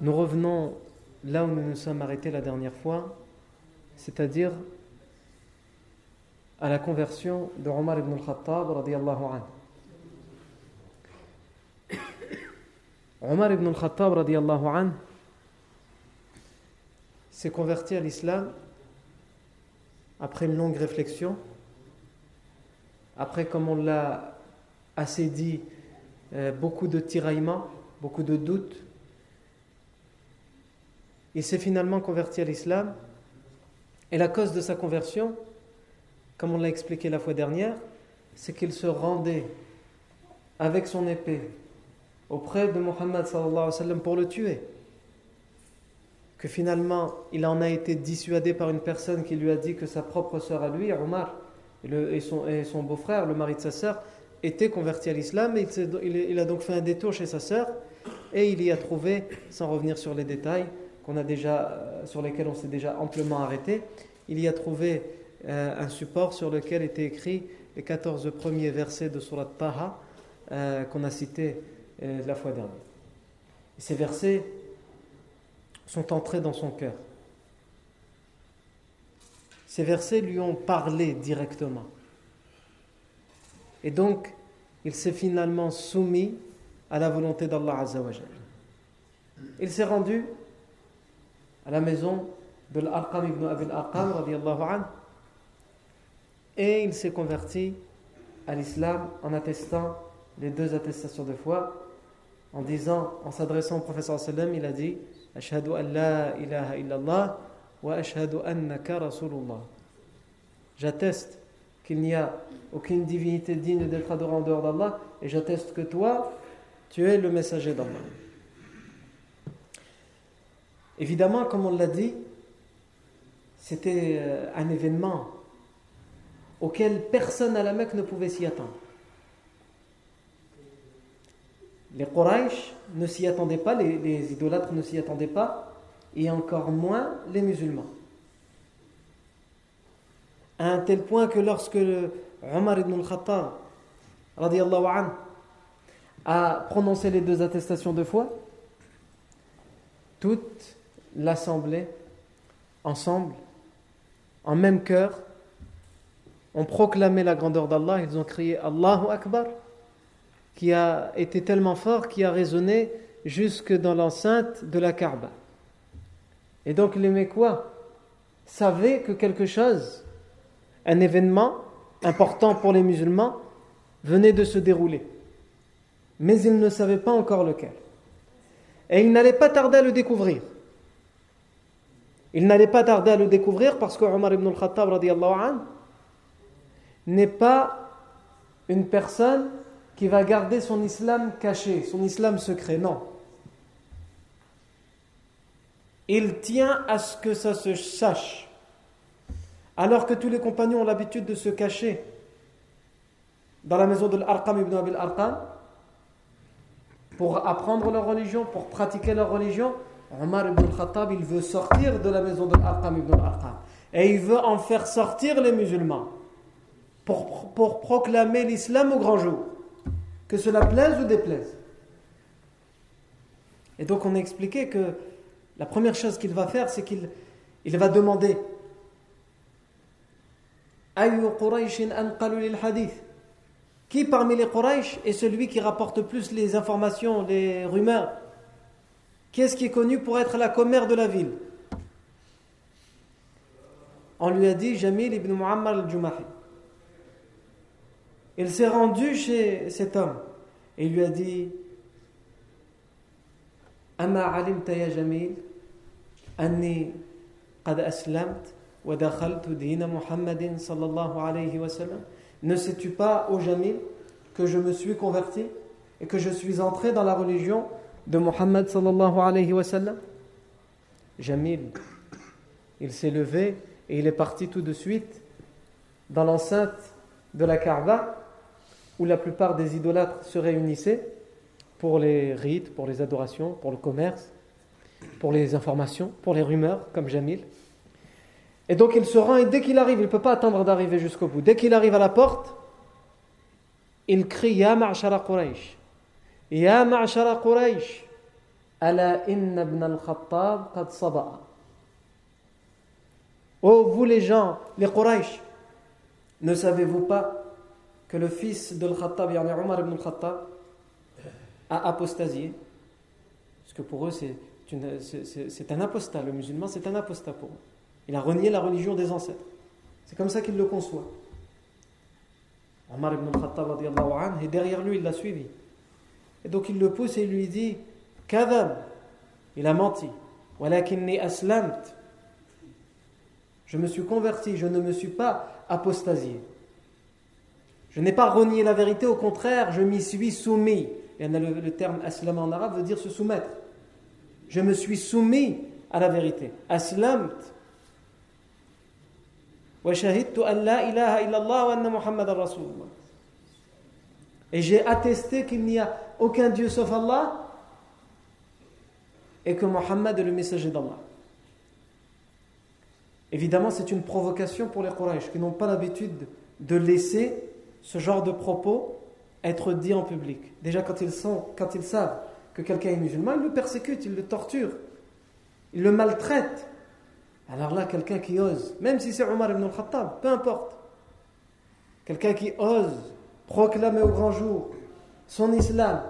Nous revenons là où nous nous sommes arrêtés la dernière fois, c'est-à-dire à la conversion de Omar ibn al-Khattab. Omar ibn al-Khattab s'est converti à l'islam après une longue réflexion, après, comme on l'a assez dit, euh, beaucoup de tiraillements, beaucoup de doutes. Il s'est finalement converti à l'islam et la cause de sa conversion, comme on l'a expliqué la fois dernière, c'est qu'il se rendait avec son épée auprès de Mohammed pour le tuer. Que finalement, il en a été dissuadé par une personne qui lui a dit que sa propre sœur à lui, Omar, et, son beau-frère, le mari de sa sœur, était converti à l'islam. Et il, il, a donc fait un détour chez sa sœur et il y a trouvé, sans revenir sur les détails qu'on a déjà, sur lesquels on s'est déjà amplement arrêté, il y a trouvé euh, un support sur lequel étaient écrits les 14 premiers versets de Surat Taha euh, qu'on a cités euh, la fois dernière. Et ces versets sont entrés dans son cœur. Ces versets lui ont parlé directement. Et donc, il s'est finalement soumis à la volonté d'Allah Azzawajal. Il s'est rendu à la maison de l'Arqam ibn Abil Arqam et il s'est converti à l'islam en attestant les deux attestations de foi en disant, en s'adressant au professeur sallam, il a dit Ashhadu an la ilaha illallah wa ashhadu annaka rasulullah. J'atteste qu'il n'y a aucune divinité digne d'être adorée en dehors d'Allah et j'atteste que toi, tu es le messager d'Allah. Évidemment, comme on l'a dit, c'était un événement auquel personne à la Mecque ne pouvait s'y attendre. Les Quraysh ne s'y attendaient pas, les, idolâtres ne s'y attendaient pas, et encore moins les musulmans. À un tel point que lorsque Omar ibn al-Khattab a prononcé les deux attestations de foi, toute l'assemblée, ensemble, en même cœur, ont proclamé la grandeur d'Allah, ils ont crié Allahu Akbar, qui a été tellement fort, qui a résonné jusque dans l'enceinte de la Kaaba. Et donc les Mécois savaient que quelque chose, un événement important pour les musulmans, venait de se dérouler. Mais ils ne savaient pas encore lequel. Et ils n'allaient pas tarder à le découvrir. Ils n'allaient pas tarder à le découvrir parce que Omar ibn al-Khattab n'est pas une personne qui va garder son islam caché, son islam secret. Non. Il tient à ce que ça se sache. Alors que tous les compagnons ont l'habitude de se cacher dans la maison de l'Arqam ibn Abil Arqam pour apprendre leur religion, pour pratiquer leur religion, Omar ibn al-Khattab, il veut sortir de la maison de Arqam ibn al-Arqam. Et il veut en faire sortir les musulmans pour, pour proclamer l'islam au grand jour. Que cela plaise ou déplaise. Et donc on a expliqué que la première chose qu'il va faire, c'est qu'il il va demander Qui parmi les Quraysh est celui qui rapporte plus les informations, les rumeurs Qui est-ce qui est connu pour être la commère de la ville? On lui a dit Jamil ibn Muammar al-Jumahi. Il s'est rendu chez cet homme et lui a dit Ama alimta Jamil? Anni qad aslamt wa dakhaltu dina Muhammadin sallallahu alayhi wa sallam? Ne sais-tu pas, ô Jamil, que je me suis converti et que je suis entré dans la religion de Muhammad sallallahu alayhi wa sallam Jamil, il s'est levé et il est parti tout de suite dans l'enceinte de la Kaaba où la plupart des idolâtres se réunissaient pour les rites, pour les adorations, pour le commerce, pour les informations, pour les rumeurs, comme Jamil. Et donc il se rend et dès qu'il arrive, il ne peut pas attendre d'arriver jusqu'au bout. Dès qu'il arrive à la porte, il crie Ya Quraysh. Saba'a. Oh vous les gens, les Quraysh, ne savez-vous pas que le fils de Al-Khattab, Omar ibn al-Khattab, a apostasié? Parce que pour eux, c'est un apostat. Le musulman, c'est un apostat pour eux. Il a renié la religion des ancêtres. C'est comme ça qu'il le conçoit. Omar ibn al-Khattab, et derrière lui, il l'a suivi. Et donc il le pousse et il lui dit Kadam, il a menti. Aslamt. Je me suis converti, je ne me suis pas apostasié. Je n'ai pas renié la vérité, au contraire, je m'y suis soumis. Et le, le terme aslam en arabe veut dire se soumettre. Je me suis soumis à la vérité. Aslamt. Et j'ai attesté qu'il n'y a aucun Dieu sauf Allah et que Mohammed est le messager d'Allah. Évidemment, c'est une provocation pour les Quraysh qui n'ont pas l'habitude de laisser ce genre de propos être dit en public. Déjà, quand ils, quand ils savent que quelqu'un est musulman, ils le persécutent, ils le torturent, ils le maltraitent. Alors là, quelqu'un qui ose, même si c'est Omar ibn al-Khattab, peu importe, quelqu'un qui ose proclamer au grand jour son islam,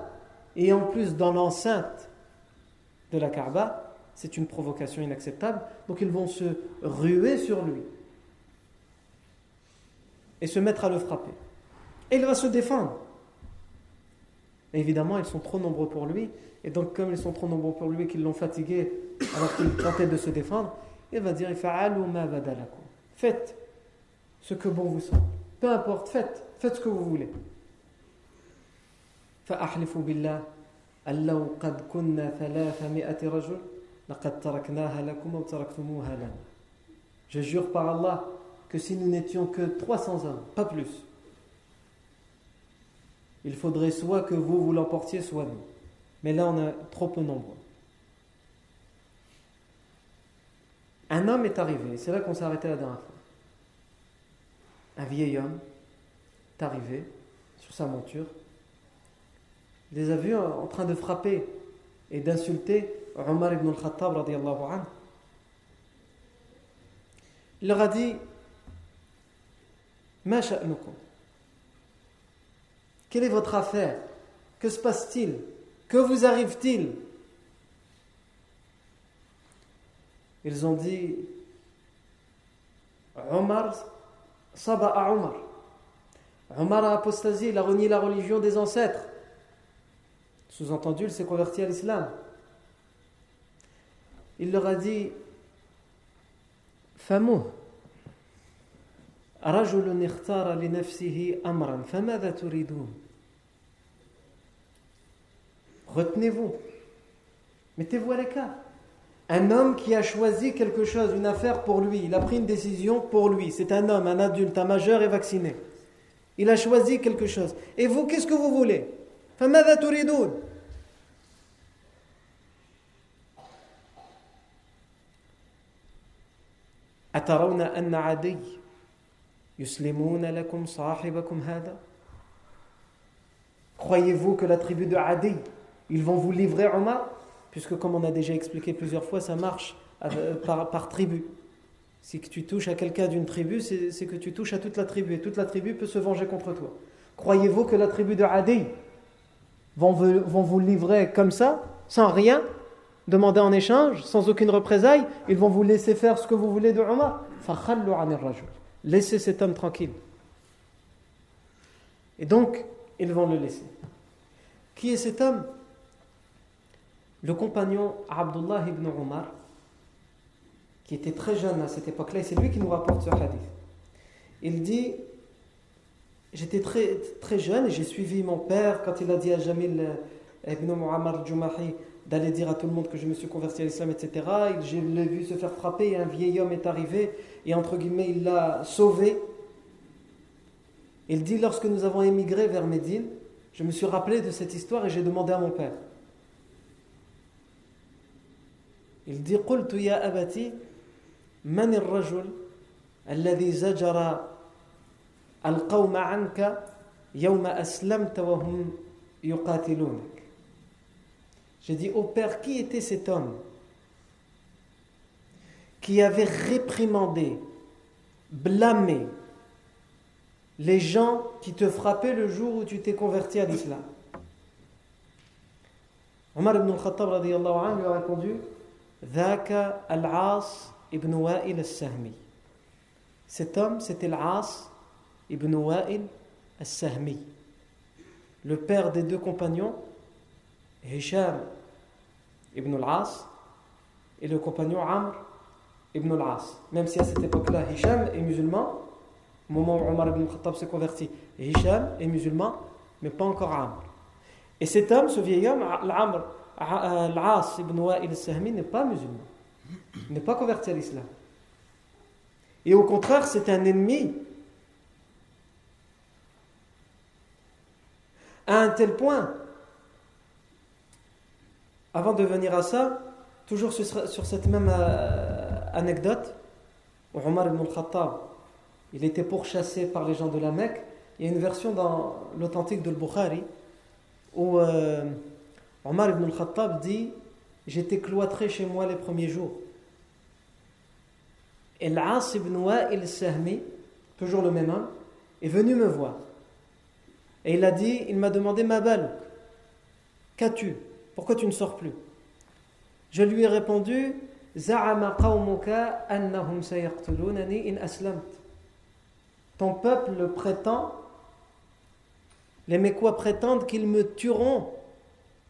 et en plus dans l'enceinte de la Kaaba, c'est une provocation inacceptable. Donc ils vont se ruer sur lui et se mettre à le frapper. Et il va se défendre. évidemment, ils sont trop nombreux pour lui. Et donc, comme ils sont trop nombreux pour lui, qu'ils l'ont fatigué alors qu'il tentait de se défendre, il va dire Faites ce que bon vous semble. Peu importe, faites. Faites ce que vous voulez. Je jure par Allah que si nous n'étions que 300 hommes, pas plus, il faudrait soit que vous vous l'emportiez, soit nous. Mais là, on a trop peu nombreux. Un homme est arrivé, c'est là qu'on s'est arrêté la dernière fois. Un vieil homme arrivé sur sa monture. Il les a vus en train de frapper et d'insulter Omar ibn al-Khattab radiallahu. Il leur a dit quelle est votre affaire? Que se passe-t-il? Que vous arrive-t-il? Ils ont dit Omar, Saba à Omar. Omar a apostasié, il a renié la religion des ancêtres. Sous-entendu, il s'est converti à l'islam. Il leur a dit Famou, Retenez-vous. Mettez-vous à l'écart. Un homme qui a choisi quelque chose, une affaire pour lui, il a pris une décision pour lui. C'est un homme, un adulte, un majeur et vacciné. Il a choisi quelque chose. Et vous, qu'est-ce que vous voulez? أترون أن عدي يسلمون لكم صاحبكم هذا Croyez-vous que la tribu de Adi, ils vont vous livrer Omar? Puisque comme on a déjà expliqué plusieurs fois, ça marche euh, par tribu. Si tu touches à quelqu'un d'une tribu, c'est que tu touches à toute la tribu. Et toute la tribu peut se venger contre toi. Croyez-vous que la tribu de Adi vont vous, livrer comme ça, sans rien demander en échange, sans aucune représailles Ils vont vous laisser faire ce que vous voulez de Omar? Laissez cet homme tranquille. Et donc, ils vont le laisser. Qui est cet homme? Le compagnon Abdullah ibn Omar, qui était très jeune à cette époque-là, et c'est lui qui nous rapporte ce hadith. Il dit J'étais très, très jeune et j'ai suivi mon père quand il a dit à Jamil euh, ibn Muammar al-Jumahi d'aller dire à tout le monde que je me suis converti à l'islam, etc. Je l'ai vu se faire frapper et un vieil homme est arrivé et entre guillemets il l'a sauvé. Il dit Lorsque nous avons émigré vers Médine, je me suis rappelé de cette histoire et j'ai demandé à mon père. Il dit Qultu ya abati من الرجل الذي زجر القوم عنك يوم أسلمت وهم يقاتلونك j'ai dit au Père, qui était cet homme qui avait réprimandé, blâmé les gens qui te frappaient le jour où tu t'es converti à l'islam Omar ibn al-Khattab lui a répondu Dhaka al-As ibn Wa'il al-Sahmi. Cet homme, c'était al-As ibn Wa'il al-Sahmi, le père des deux compagnons Hisham ibn al-As et le compagnon Amr ibn al-As. Même si à cette époque-là, Hisham est musulman, au moment où Omar ibn Khattab s'est converti, Hisham est musulman, mais pas encore Amr. Et cet homme, ce vieil homme, al-As ibn Wa'il al-Sahmi, n'est pas musulman, n'est pas converti à l'islam. Et au contraire, c'est un ennemi à un tel point avant de venir à ça, toujours sur, cette même euh, anecdote, Omar ibn al-Khattab, il était pourchassé par les gens de la Mecque. Il y a une version dans l'authentique de Bukhari où euh, Omar ibn al-Khattab dit J'étais cloîtré chez moi les premiers jours. Et l'As ibn Wa'il Sahmi, toujours le même homme, est venu me voir. Et il a dit Il m'a demandé Ma qu'as-tu? Pourquoi tu ne sors plus? Je lui ai répondu Ton peuple prétend, les Mécois prétendent qu'ils me tueront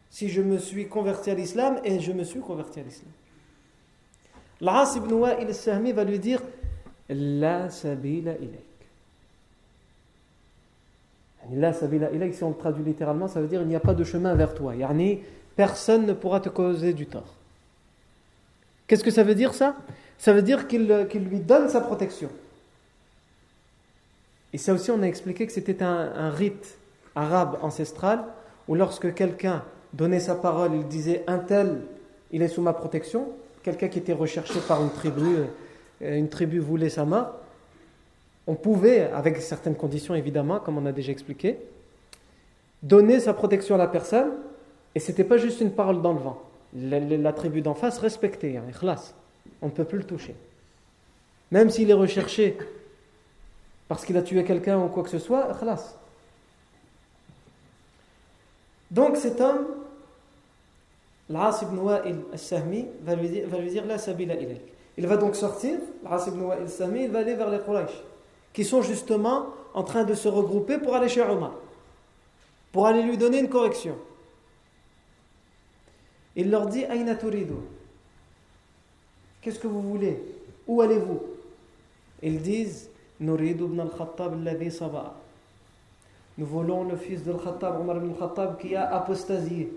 si je me suis converti à l'islam et je me suis converti à l'islam. L'As ibn Wa'il sahmi va lui dire La sabila ilayk. La sabila si on le traduit littéralement, ça veut dire il n'y a pas de chemin vers toi. Yani, personne ne pourra te causer du tort. Qu'est-ce que ça veut dire ça? Ça veut dire qu'il lui donne sa protection. Et ça aussi, on a expliqué que c'était un, rite arabe ancestral où lorsque quelqu'un donnait sa parole, il disait un tel, il est sous ma protection. Quelqu'un qui était recherché par une tribu, euh, une tribu voulait sa main. On pouvait, avec certaines conditions évidemment, comme on a déjà expliqué, donner sa protection à la personne et ce n'était pas juste une parole dans le vent. La, tribu d'en face respectait, hein, On ne peut plus le toucher. Même s'il est recherché parce qu'il a tué quelqu'un ou quoi que ce soit, ikhlas. Donc cet homme, l'As ibn Wa'il al-Sahmi, va lui dire. Il va donc sortir, l'As ibn il va aller vers les Quraysh, qui sont justement en train de se regrouper pour aller chez Omar, pour aller lui donner une correction. Il leur dit Aïna Qu'est-ce que vous voulez? Où allez-vous? Ils disent al-Khattab. Nous voulons le fils de Khattab, Omar ibn al-Khattab, qui a apostasié.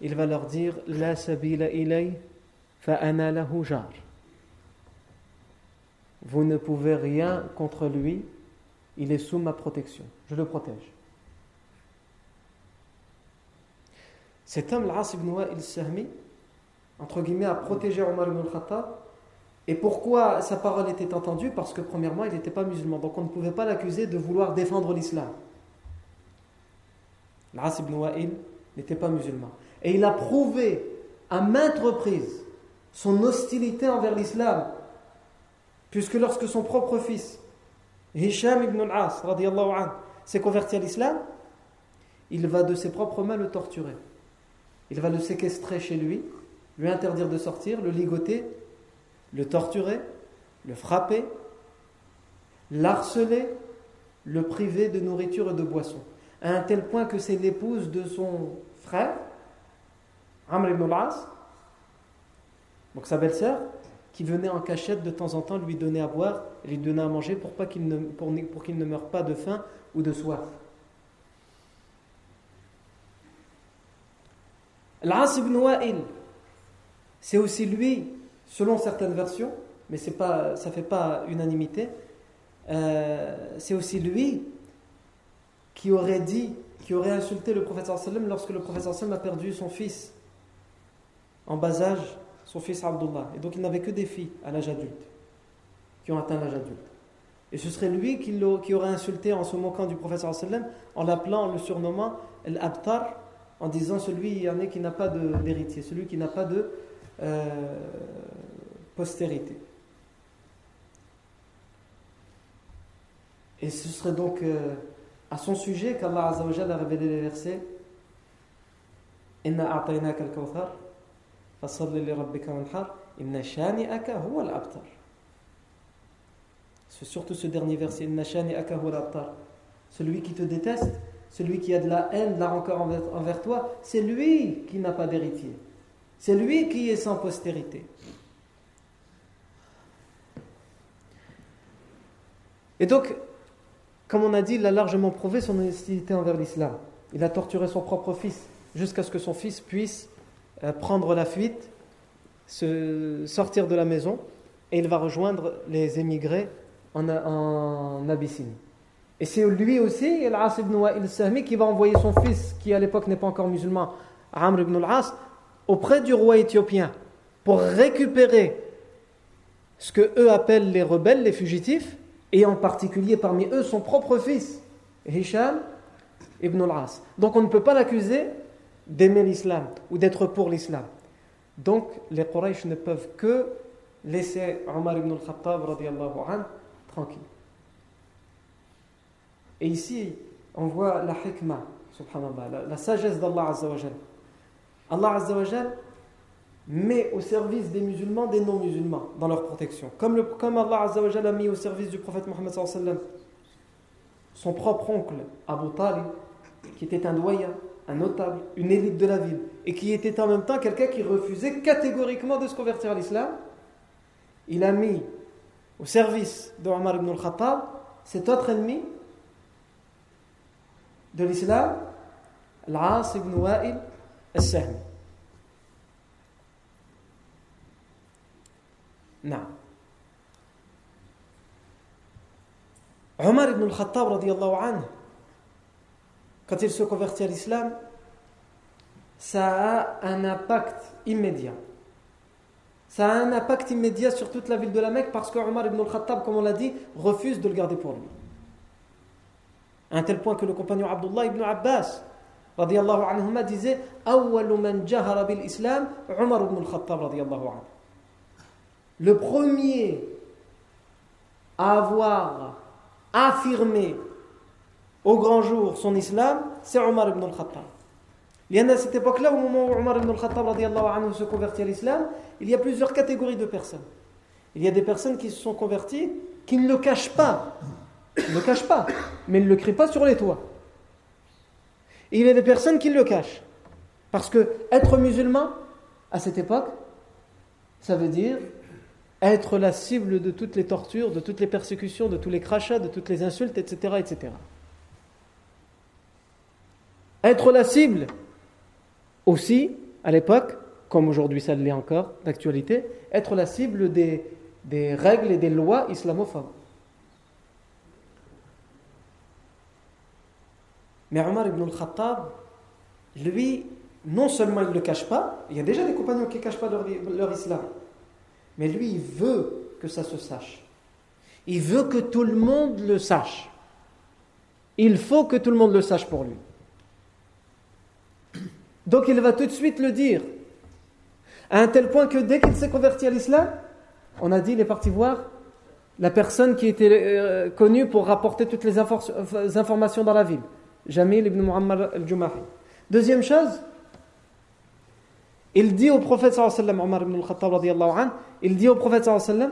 Il va leur dire La sabila ilay fa'ana lahu jar. Vous ne pouvez rien contre lui, il est sous ma protection. Je le protège. Cet homme, l'As ibn Wa'il Sahmi, entre guillemets, à protéger Omar ibn al-Khattab. Et pourquoi sa parole était entendue? Parce que premièrement, il n'était pas musulman. Donc on ne pouvait pas l'accuser de vouloir défendre l'islam. L'As ibn Wa'il n'était pas musulman. Et il a prouvé à maintes reprises son hostilité envers l'islam. Puisque lorsque son propre fils, Hisham ibn al-As, s'est converti à l'islam, il va de ses propres mains le torturer. Il va le séquestrer chez lui, lui interdire de sortir, le ligoter, le torturer, le frapper, l'harceler, le priver de nourriture et de boisson. À un tel point que c'est l'épouse de son frère, Amr ibn al-As, donc sa belle-sœur, qui venait en cachette de temps en temps lui donner à boire et lui donner à manger pour, qu'il ne, meure pas de faim ou de soif. L'As ibn Wa'il, c'est aussi lui, selon certaines versions, mais pas, ça ne fait pas unanimité, euh, c'est aussi lui qui aurait dit, qui aurait insulté le prophète lorsque le prophète a perdu son fils en bas âge, son fils Abdullah. Et donc il n'avait que des filles à l'âge adulte, qui ont atteint l'âge adulte. Et ce serait lui qui, aurait insulté en se moquant du sallam, en l'appelant, en le surnommant Al-Abtar, en disant celui qui n'a pas d'héritier, celui qui n'a pas de euh, postérité. Et ce serait donc euh, à son sujet qu'Allah a révélé les versets C'est surtout ce dernier verset. Celui qui te déteste celui qui a de la haine, de la rancœur envers, toi, c'est lui qui n'a pas d'héritier. C'est lui qui est sans postérité. Et donc, comme on a dit, il a largement prouvé son hostilité envers l'islam. Il a torturé son propre fils jusqu'à ce que son fils puisse prendre la fuite, se sortir de la maison, et il va rejoindre les émigrés en, en Abyssinie. Et c'est lui aussi, Al-As ibn Wa'il Sahmi, qui va envoyer son fils, qui à l'époque n'est pas encore musulman, Amr ibn al-As, auprès du roi éthiopien pour récupérer ce que eux appellent les rebelles, les fugitifs, et en particulier parmi eux son propre fils, Hisham ibn al-As. Donc on ne peut pas l'accuser d'aimer l'islam ou d'être pour l'islam. Donc les Quraysh ne peuvent que laisser Omar ibn al-Khattab tranquille. Et ici, on voit la hikmah, subhanallah, la, sagesse d'Allah Azzawajal. Allah Azzawajal met au service des musulmans des non-musulmans dans leur protection. Comme, le, comme Allah Azzawajal a mis au service du prophète Mohammed son propre oncle, Abu Talib, qui était un doyen, un notable, une élite de la ville, et qui était en même temps quelqu'un qui refusait catégoriquement de se convertir à l'islam, il a mis au service de Omar ibn al-Khattab cet autre ennemi de l'islam, Al-As ibn Wa'il al-Sahmi. Non. Omar ibn al-Khattab, anhu, quand il se convertit à l'islam, ça a un impact immédiat. Ça a un impact immédiat sur toute la ville de la Mecque parce que Omar ibn al-Khattab, comme on l'a dit, refuse de le garder pour lui. À un tel point que le compagnon Abdullah ibn Abbas disait al-Khattab. Le premier à avoir affirmé au grand jour son islam, c'est Omar ibn al-Khattab. Il y en a à cette époque-là, au moment où Omar ibn al-Khattab anhu se convertit à l'islam, il y a plusieurs catégories de personnes. Il y a des personnes qui se sont converties qui ne le cachent pas il ne le cache pas, mais il ne le crie pas sur les toits. Et il y a des personnes qui le cachent. Parce que être musulman, à cette époque, ça veut dire être la cible de toutes les tortures, de toutes les persécutions, de tous les crachats, de toutes les insultes, etc. etc. Être la cible aussi, à l'époque, comme aujourd'hui ça l'est encore, d'actualité, être la cible des, des règles et des lois islamophobes. Mais Omar ibn al-Khattab, lui, non seulement il ne le cache pas, il y a déjà des compagnons qui ne cachent pas leur, islam, mais lui, il veut que ça se sache. Il veut que tout le monde le sache. Il faut que tout le monde le sache pour lui. Donc il va tout de suite le dire. À un tel point que dès qu'il s'est converti à l'islam, on a dit, il est parti voir la personne qui était euh, connue pour rapporter toutes les informations dans la ville. Jamil ibn Muhammad al-Jumahi. Deuxième chose, il dit au prophète sallallahu Omar ibn al-Khattab il dit au prophète sallallahu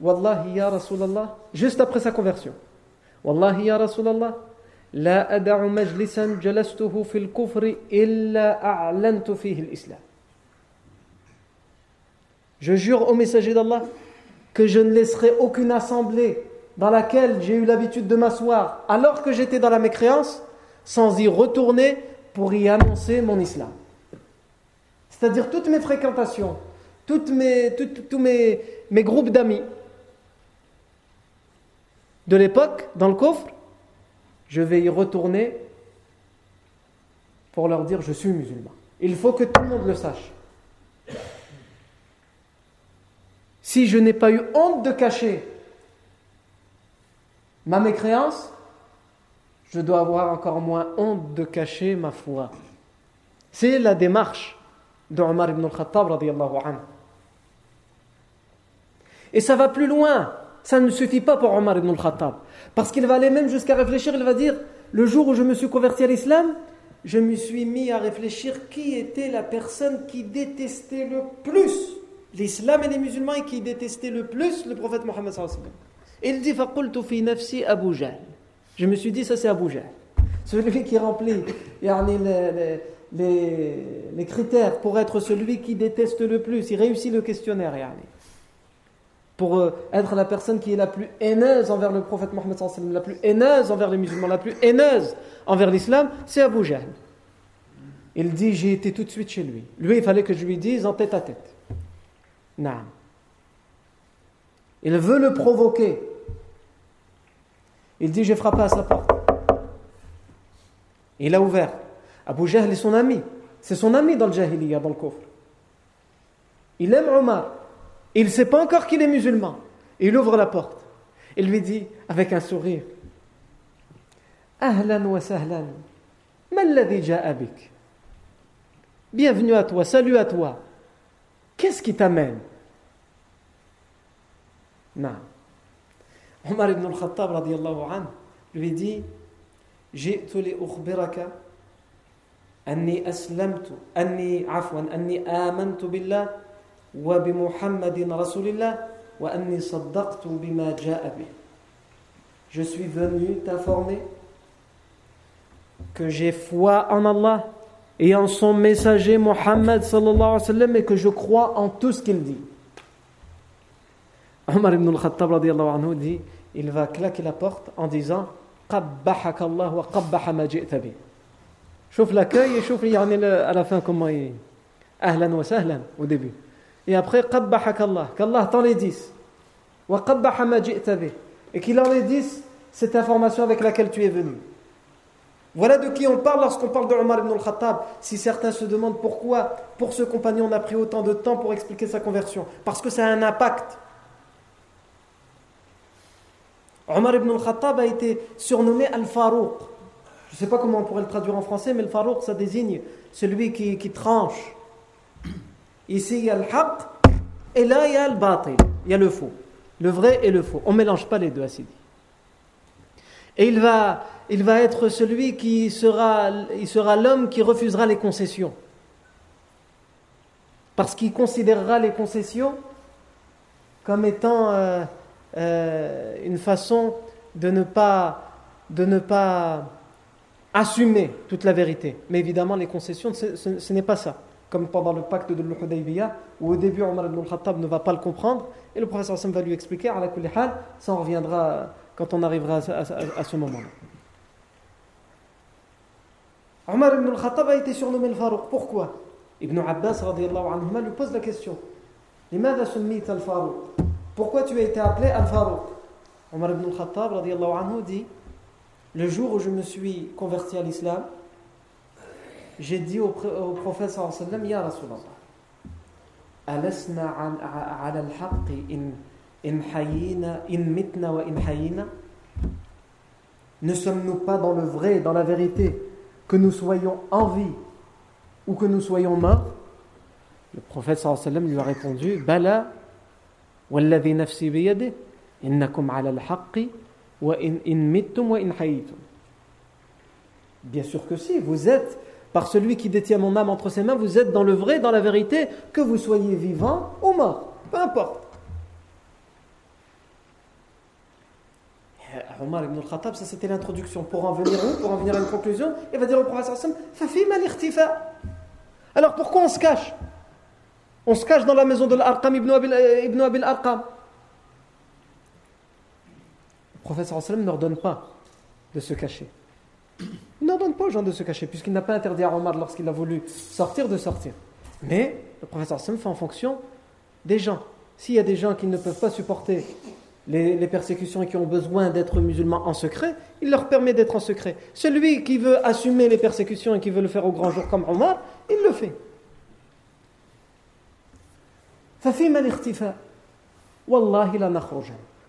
Wallahi ya Rasulallah, juste après sa conversion. Wallahi ya Rasulallah, لا أدع مجلسا جلسته في الكفر إلا أعلنت فيه الإسلام. Je jure au messager d'Allah que je ne laisserai aucune assemblée dans laquelle j'ai eu l'habitude de m'asseoir alors que j'étais dans la mécréance sans y retourner pour y annoncer mon islam. C'est-à-dire toutes mes fréquentations, toutes mes, tous mes, mes groupes d'amis de l'époque, dans le coffre, je vais y retourner pour leur dire je suis musulman. Il faut que tout le monde le sache. Si je n'ai pas eu honte de cacher ma mécréance, je dois avoir encore moins honte de cacher ma foi. C'est la démarche d'Omar ibn al-Khattab. Et ça va plus loin. Ça ne suffit pas pour Omar ibn al-Khattab. Parce qu'il va aller même jusqu'à réfléchir, il va dire, le jour où je me suis converti à l'islam, je me suis mis à réfléchir qui était la personne qui détestait le plus l'islam et les musulmans et qui détestait le plus le prophète Mohammed Il dit, fi nafsi Abu Je me suis dit, ça c'est Abu Jahl. Celui qui remplit les, critères pour être celui qui déteste le plus. Il réussit le questionnaire. Yani pour euh, être la personne qui est la plus haineuse envers le prophète Mohammed la plus haineuse envers les musulmans, la plus haineuse envers l'islam, c'est Abu Jahl. Il dit J'ai été tout de suite chez lui. Lui, il fallait que je lui dise en tête à tête. Non. Il veut le provoquer. Il dit J'ai frappé à sa porte. Il a ouvert. Abu Jahl est son ami. C'est son ami dans le Jahiliya, dans le coffre. Il aime Omar. Il ne sait pas encore qu'il est musulman. il ouvre la porte. Il lui dit avec un sourire Ahlan wa sahlan. Bienvenue à toi, salut à toi. Qu'est-ce qui t'amène Non. Omar ibn al-Khattab radiallahu anhu lui dit جئت لأخبرك أني أسلمت أني عفوا أني آمنت بالله je suis venu t'informer que j'ai foi en Allah et en son messager Muhammad sallallahu alayhi wa sallam et que je crois en tout ce qu'il dit. Omar ibn al-Khattab anhu dit il va claquer la porte en disant قبحك الله وقبح ما جئت به شوف l'accueil et شوف يعني à la fin comment il ahlan wa sahlan au début et après, qu'Allah t'en les dise. Et qu'il en les dise cette information avec laquelle tu es venu. Voilà de qui on parle lorsqu'on parle de Omar ibn al-Khattab. Si certains se demandent pourquoi, pour ce compagnon, on a pris autant de temps pour expliquer sa conversion. Parce que ça a un impact. Omar ibn al-Khattab a été surnommé Al-Farouq. Je ne sais pas comment on pourrait le traduire en français, mais Al-Farouq, ça désigne celui qui tranche. Ici, il y a le haq et là, il y a le batil. Il y a le faux. Le vrai et le faux. On ne mélange pas les deux, ainsi dit. Et il va, il va être celui qui sera, il sera l'homme qui refusera les concessions. Parce qu'il considérera les concessions comme étant euh, euh, une façon de ne pas, de ne pas assumer toute la vérité. Mais évidemment, les concessions, ce n'est pas ça comme pendant le pacte de l'Hudaybiyah, où au début Omar ibn al-Khattab ne va pas le comprendre, et le professeur Hassan va lui expliquer, à la ça en reviendra quand on arrivera à, ce moment-là. Omar ibn al-Khattab a été surnommé le Farouk. Pourquoi? Ibn Abbas anhuma, lui pose la question Pourquoi tu as été appelé al-Farouk? Omar ibn al-Khattab anhu, dit Le jour où je me suis converti à l'islam, j'ai dit au, prophète Ya Rasulallah, alasna ala al-haqq in, in hayina, in mitna wa in hayina? Ne sommes-nous pas dans le vrai, dans la vérité, que nous soyons en vie ou que nous soyons morts? Le prophète lui a répondu, Bala, walladhi nafsi ala al-haqqi wa in, in mittum wa in hayitum. Bien sûr que si, vous êtes, par celui qui détient mon âme entre ses mains, vous êtes dans le vrai, dans la vérité, que vous soyez vivant ou mort, peu importe. Omar ibn al-Khattab, ça c'était l'introduction. Pour en venir où? Pour en venir à une conclusion, il va dire au prophète Alors pourquoi on se cache? On se cache dans la maison de l'Arqam ibn Abil Arqam. Le prophète sallam n'ordonne pas de se cacher. Il n'ordonne pas aux gens de se cacher, puisqu'il n'a pas interdit à Omar, lorsqu'il a voulu sortir, de sortir. Mais le professeur Hassan fait en fonction des gens. S'il y a des gens qui ne peuvent pas supporter les, persécutions et qui ont besoin d'être musulmans en secret, il leur permet d'être en secret. Celui qui veut assumer les persécutions et qui veut le faire au grand jour comme Omar, il le fait.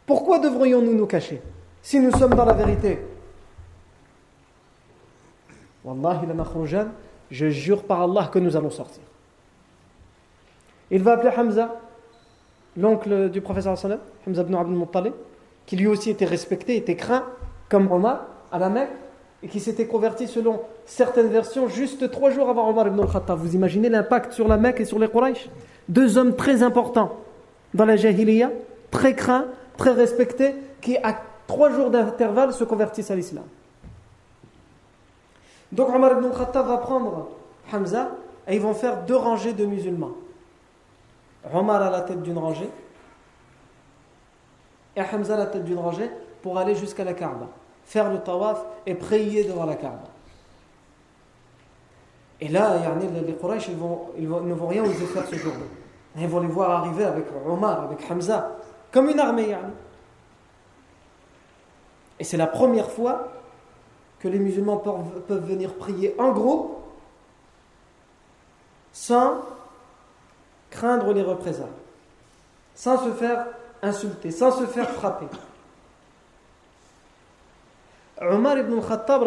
Pourquoi devrions-nous nous cacher si nous sommes dans la vérité? Wallahi la je jure par Allah que nous allons sortir. Il va appeler Hamza, l'oncle du professeur sallam, Hamza ibn Abdul Muttalib, qui lui aussi était respecté, était craint, comme Omar, à la Mecque, et qui s'était converti selon certaines versions juste trois jours avant Omar ibn al-Khattab. Vous imaginez l'impact sur la Mecque et sur les Quraysh? Deux hommes très importants dans la Jahiliya, très craints, très respectés, qui à trois jours d'intervalle se convertissent à l'islam. Donc Omar ibn Khattab va prendre Hamza et ils vont faire deux rangées de musulmans. Omar à la tête d'une rangée et Hamza à la tête d'une rangée pour aller jusqu'à la Kaaba, faire le tawaf et prier devant la Kaaba. Et là, les Quraysh ils ils ne vont rien oser faire ce jour-là. Ils vont les voir arriver avec Omar, avec Hamza, comme une armée. Et c'est la première fois les musulmans peuvent venir prier en groupe sans craindre les représailles, sans se faire insulter, sans se faire frapper. Omar ibn Khattab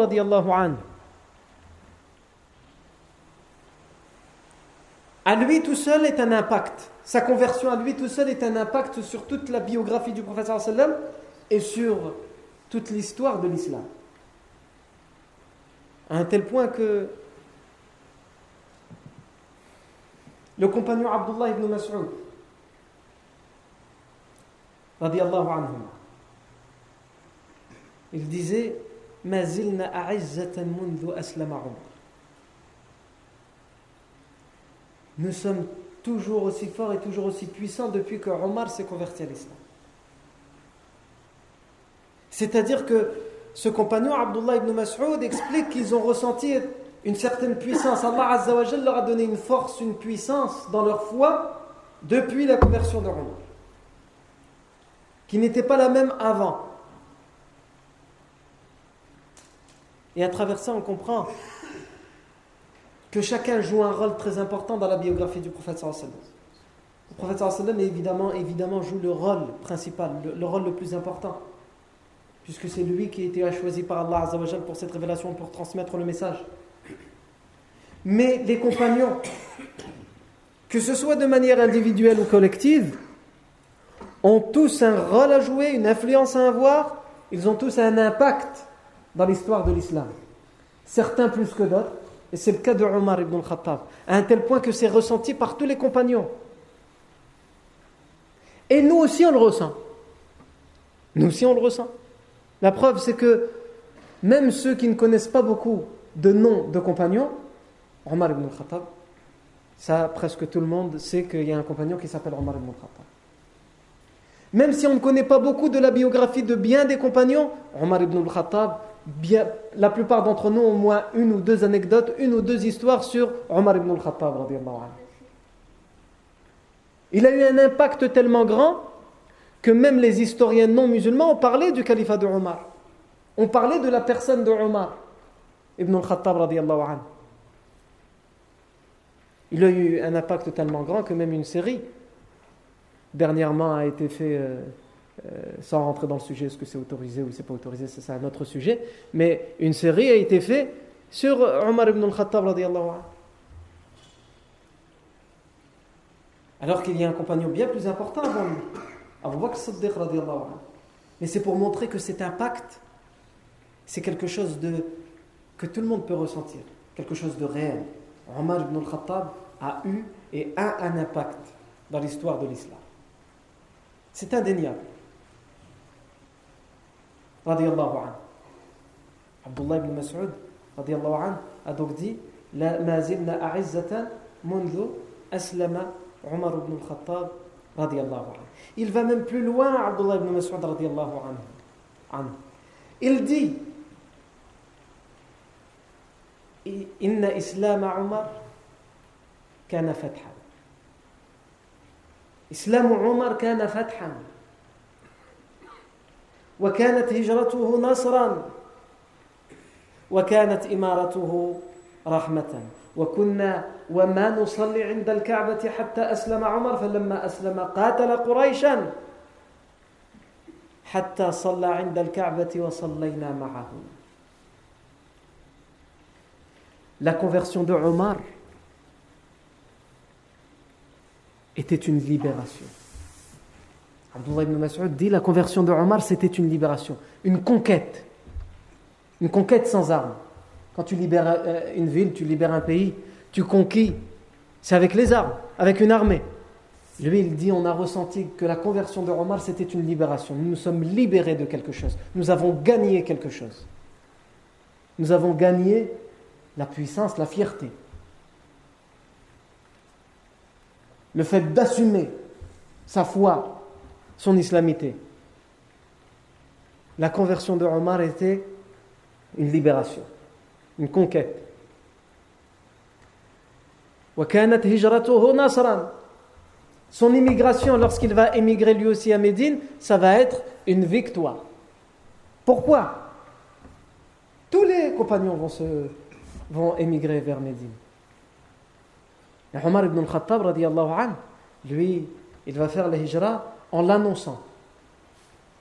à lui tout seul est un impact. Sa conversion à lui tout seul est un impact sur toute la biographie du professeur sallam et sur toute l'histoire de l'islam à un tel point que le compagnon Abdullah ibn Mas'ud il disait nous sommes toujours aussi forts et toujours aussi puissants depuis que Omar s'est converti à l'islam. C'est-à-dire que ce compagnon, Abdullah ibn Mas'ud, explique qu'ils ont ressenti une certaine puissance. Allah Azza wa leur a donné une force, une puissance dans leur foi depuis la conversion de qui n'était pas la même avant. Et à travers ça, on comprend que chacun joue un rôle très important dans la biographie du prophète sallallahu Le prophète sallallahu évidemment, évidemment joue le rôle principal, le rôle le plus important puisque c'est lui qui a été choisi par Allah Azzawajal pour cette révélation, pour transmettre le message. Mais les compagnons, que ce soit de manière individuelle ou collective, ont tous un rôle à jouer, une influence à avoir, ils ont tous un impact dans l'histoire de l'islam. Certains plus que d'autres, et c'est le cas de Omar ibn al-Khattab, à un tel point que c'est ressenti par tous les compagnons. Et nous aussi on le ressent. Nous aussi on le ressent. La preuve, c'est que même ceux qui ne connaissent pas beaucoup de noms de compagnons, Omar ibn al-Khattab, ça presque tout le monde sait qu'il y a un compagnon qui s'appelle Omar ibn al-Khattab. Même si on ne connaît pas beaucoup de la biographie de bien des compagnons, Omar ibn al-Khattab, la plupart d'entre nous ont au moins une ou deux anecdotes, une ou deux histoires sur Omar ibn al-Khattab. Il a eu un impact tellement grand que même les historiens non musulmans ont parlé du califat de Omar. On parlait de la personne de Omar ibn al-Khattab radiallahu anhu. Il a eu un impact tellement grand que même une série dernièrement a été faite, euh, euh, sans rentrer dans le sujet, est-ce que c'est autorisé ou c'est pas autorisé, c'est un autre sujet, mais une série a été faite sur Omar ibn al-Khattab radiallahu anhu. Alors qu'il y a un compagnon bien plus important avant lui, Abu Bakr Siddiq radiallahu anhu. Mais c'est pour montrer que cet impact, c'est quelque chose de, que tout le monde peut ressentir, quelque chose de réel. Omar ibn al-Khattab a eu et a un impact dans l'histoire de l'islam. C'est indéniable. Radiallahu anhu. Abdullah ibn Mas'ud radiallahu anhu a donc dit La mazilna a'izzatan Omar ibn al-Khattab radiallahu anhu. Il va même plus loin, Abdullah ibn Mas'ud anhu. Il dit Inna islam Omar كان فتحا إسلام عمر كان فتحا وكانت هجرته نصرا وكانت إمارته رحمة وكنا وما نصلي عند الكعبة حتى أسلم عمر فلما أسلم قاتل قريشا حتى صلى عند الكعبة وصلينا معه La conversion de Omar était une libération. Abdullah ibn Mas'ud dit la conversion de Omar c'était une libération, une conquête. Une conquête sans armes. Quand tu libères euh, une ville, tu libères un pays, tu conquis, c'est avec les armes, avec une armée. Lui, il dit on a ressenti que la conversion de Omar c'était une libération. Nous nous sommes libérés de quelque chose. Nous avons gagné quelque chose. Nous avons gagné la puissance, la fierté. le fait d'assumer sa foi, son islamité. La conversion de Omar était une libération, une conquête. Son immigration, lorsqu'il va émigrer lui aussi à Médine, ça va être une victoire. Pourquoi? Tous les compagnons vont, se, vont émigrer vers Médine. Omar ibn al-Khattab, an, lui, il va faire la hijra en l'annonçant.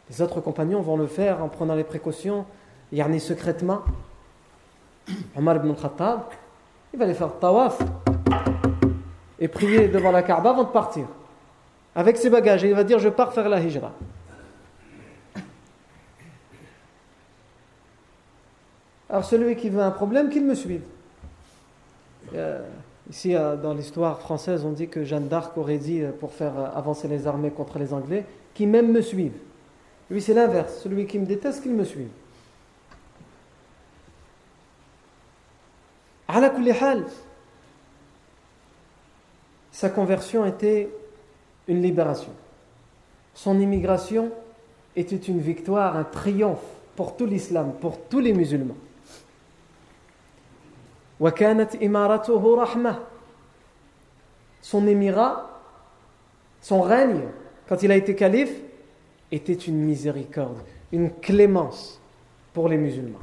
Les autres compagnons vont le faire en prenant les précautions, yani secrètement. Omar ibn al-Khattab, il va aller faire tawaf et prier devant la Kaaba avant de partir. Avec ses bagages, il va dire Je pars faire la hijra. Alors celui qui veut un problème, qu'il me suive. Euh, Ici, euh, dans l'histoire française, on dit que Jeanne d'Arc aurait dit, euh, pour faire avancer les armées contre les Anglais, qui même me suivent. Lui, c'est l'inverse. Celui qui me déteste, qu'il me suive. Sa conversion était une libération. Son immigration était une victoire, un triomphe pour tout l'islam, pour tous les musulmans. Son émirat, son règne, quand il a été calife, était une miséricorde, une clémence pour les musulmans.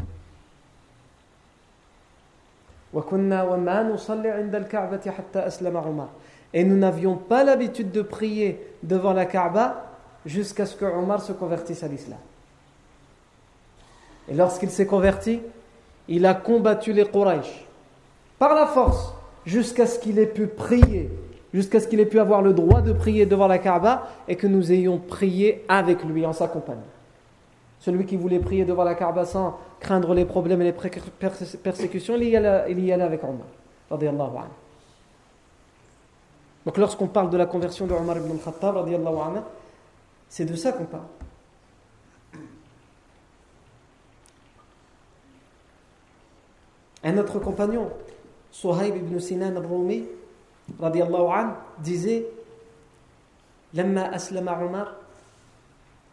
Et nous n'avions pas l'habitude de prier devant la Kaaba jusqu'à ce que Omar se convertisse à l'islam. Et lorsqu'il s'est converti, il a combattu les Quraysh par la force, jusqu'à ce qu'il ait pu prier, jusqu'à ce qu'il ait pu avoir le droit de prier devant la Kaaba et que nous ayons prié avec lui, en sa compagnie. Celui qui voulait prier devant la Kaaba sans craindre les problèmes et les persécutions, il y allait, il y allait avec Omar. Donc lorsqu'on parle de la conversion de Omar ibn al-Khattab, c'est de ça qu'on parle. Un autre compagnon, Suhaib ibn Sinan al-Rumi, radiallahu an, disait لما أسلم عمر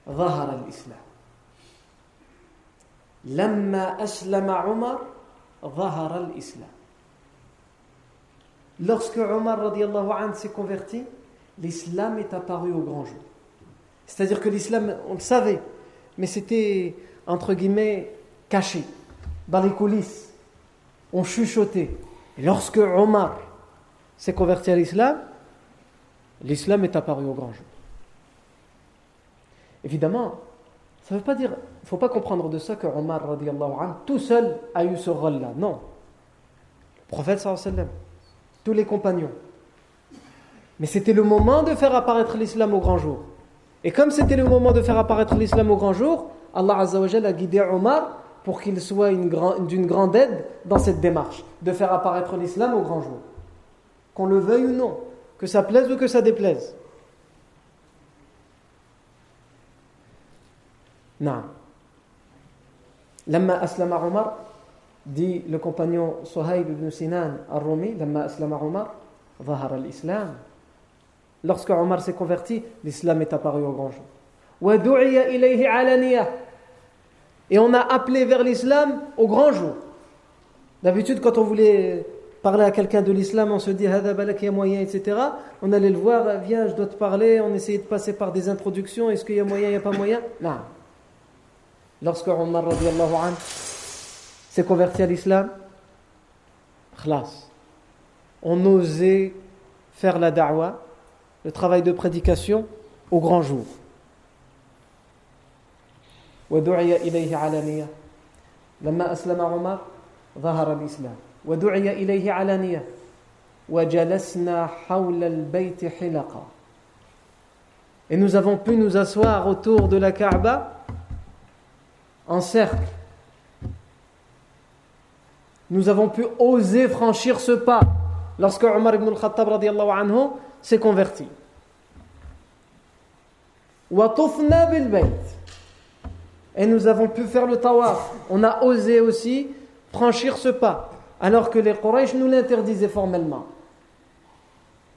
ظهر الإسلام Lamma aslama Omar, zahara al-islam. Lorsque Omar radiallahu s'est converti, l'islam est apparu au grand jour. C'est-à-dire que l'islam, on le savait, mais c'était, entre guillemets, caché, dans les coulisses. On chuchotait. Lorsque Omar s'est converti à l'islam, l'islam est apparu au grand jour. Évidemment, ça ne veut pas dire ne faut pas comprendre de ça que Omar tout seul a eu ce rôle-là. Non. Le prophète sallam, tous les compagnons. Mais c'était le moment de faire apparaître l'islam au grand jour. Et comme c'était le moment de faire apparaître l'islam au grand jour, Allah a guidé Omar pour qu'il soit d'une grande aide dans cette démarche, de faire apparaître l'islam au grand jour. Qu'on le veuille ou non, que ça plaise ou que ça déplaise. Non. Lama aslama Omar, dit le compagnon Sohaib ibn Sinan al-Rumi, Lama aslama Omar, Lorsque Omar s'est converti, l'islam est apparu au grand jour. Et on a appelé vers l'islam au grand jour. D'habitude, quand on voulait parler à quelqu'un de l'islam, on se dit Hada balak, y a moyen, etc. On allait le voir, viens, je dois te parler. On essayait de passer par des introductions. Est-ce qu'il y a moyen, il n'y a pas moyen? Non Lorsque Omar s'est converti à l'islam, on osait faire la da'wah, le travail de prédication au grand jour. ودعي إليه علانية لما أسلم عمر ظهر الإسلام ودعي إليه علانية وجلسنا حول البيت حلقا Et nous avons pu nous asseoir autour de la Kaaba en cercle. Nous avons pu oser franchir ce pas lorsque Omar ibn al-Khattab anhu s'est converti. Et nous avons pu faire le tawaf. On a osé aussi franchir ce pas, alors que les Quraysh nous l'interdisaient formellement.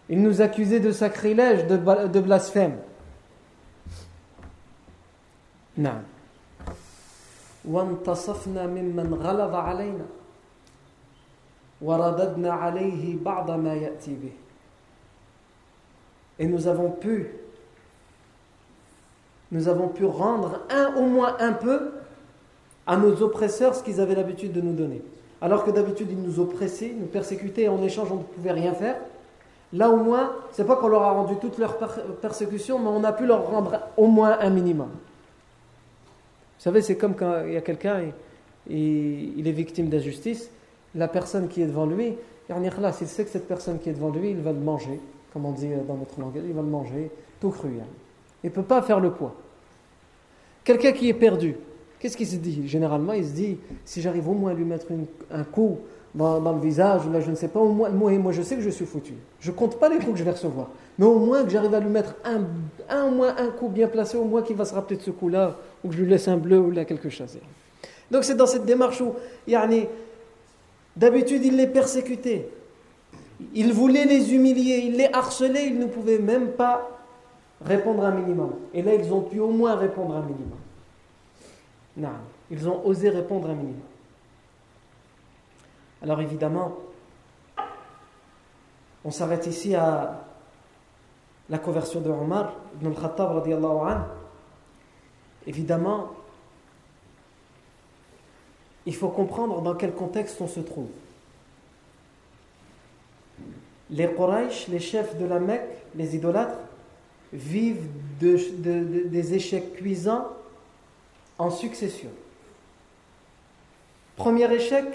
Ils nous accusaient de sacrilège, de blasphème. Non. وانتصفنا ممن غلظ علينا ورددنا عليه بعض ما يأتي به et nous avons pu nous avons pu rendre un, au moins un peu à nos oppresseurs ce qu'ils avaient l'habitude de nous donner. Alors que d'habitude ils nous oppressaient, nous persécutaient et en échange on ne pouvait rien faire. Là au moins, c'est pas qu'on leur a rendu toute leur persécution, mais on a pu leur rendre au moins un minimum. Vous savez, c'est comme quand il y a quelqu'un et, il est victime d'injustice, la personne qui est devant lui, il sait que cette personne qui est devant lui, il va le manger, comme on dit dans notre langage, il va le manger tout cru. Hein. Il ne peut pas faire le poids. Quelqu'un qui est perdu, qu'est-ce qu'il se dit? Généralement, il se dit si j'arrive au moins à lui mettre un coup dans, le visage, là je ne sais pas, au moins, moi, moi je sais que je suis foutu. Je ne compte pas les coups que je vais recevoir. Mais au moins que j'arrive à lui mettre un, un, au moins un coup bien placé, au moins qu'il va se rappeler de ce coup-là, ou je lui laisse un bleu ou là quelque chose. Donc c'est dans cette démarche où, d'habitude, il les persécutait. Il voulait les humilier, il les harcelait, il ne pouvait même pas répondre un minimum. Et là, ils ont pu au moins répondre un minimum. Non, ils ont osé répondre un minimum. Alors évidemment, on s'arrête ici à la conversion de Omar ibn al-Khattab Évidemment, il faut comprendre dans quel contexte on se trouve. Les Quraysh, les chefs de la Mecque, les idolâtres, vivent des échecs cuisants en succession. Premier échec,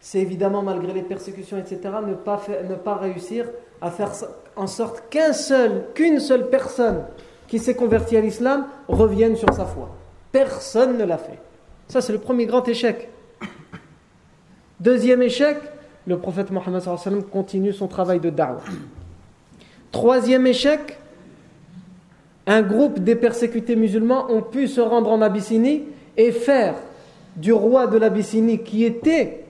c'est évidemment, malgré les persécutions, etc., ne pas, ne pas réussir à faire en sorte qu'un seul, qu'une seule personne qui s'est convertie à l'islam revienne sur sa foi. Personne ne l'a fait. Ça, c'est le premier grand échec. Deuxième échec, le prophète Mohammed continue son travail de da'wah. Troisième échec, un groupe des persécutés musulmans ont pu se rendre en Abyssinie et faire du roi de l'Abyssinie qui était,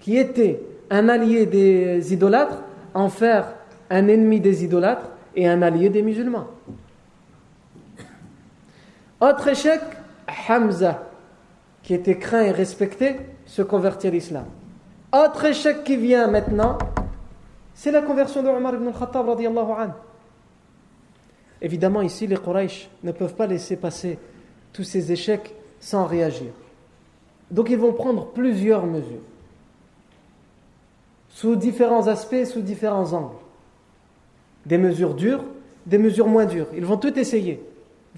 qui était un allié des idolâtres, en faire un ennemi des idolâtres et un allié des musulmans. Autre échec, Hamza, qui était craint et respecté, se convertit à l'islam. Autre échec qui vient maintenant, c'est la conversion de Omar ibn al-Khattab. Évidemment, ici, les Quraysh ne peuvent pas laisser passer tous ces échecs sans réagir. Donc, ils vont prendre plusieurs mesures. sous différents aspects, sous différents angles. Des mesures dures, des mesures moins dures. Ils vont tout essayer.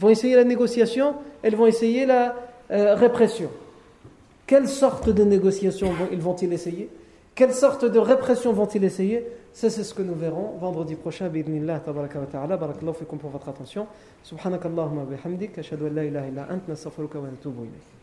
Vont essayer la négociation, elles vont essayer la euh, répression. Quelle sorte de négociation ils vont-ils essayer? Quelle sorte de répression vont-ils essayer? Ça, c'est ce que nous verrons vendredi prochain. Bidnillah, tabaraka wa ta'ala. Barakallahu fikum pour votre attention. Subhanakallahumma bihamdik. Ashhadu an la ilaha illa ant. Nastaghfiruka wa natubu ilayk.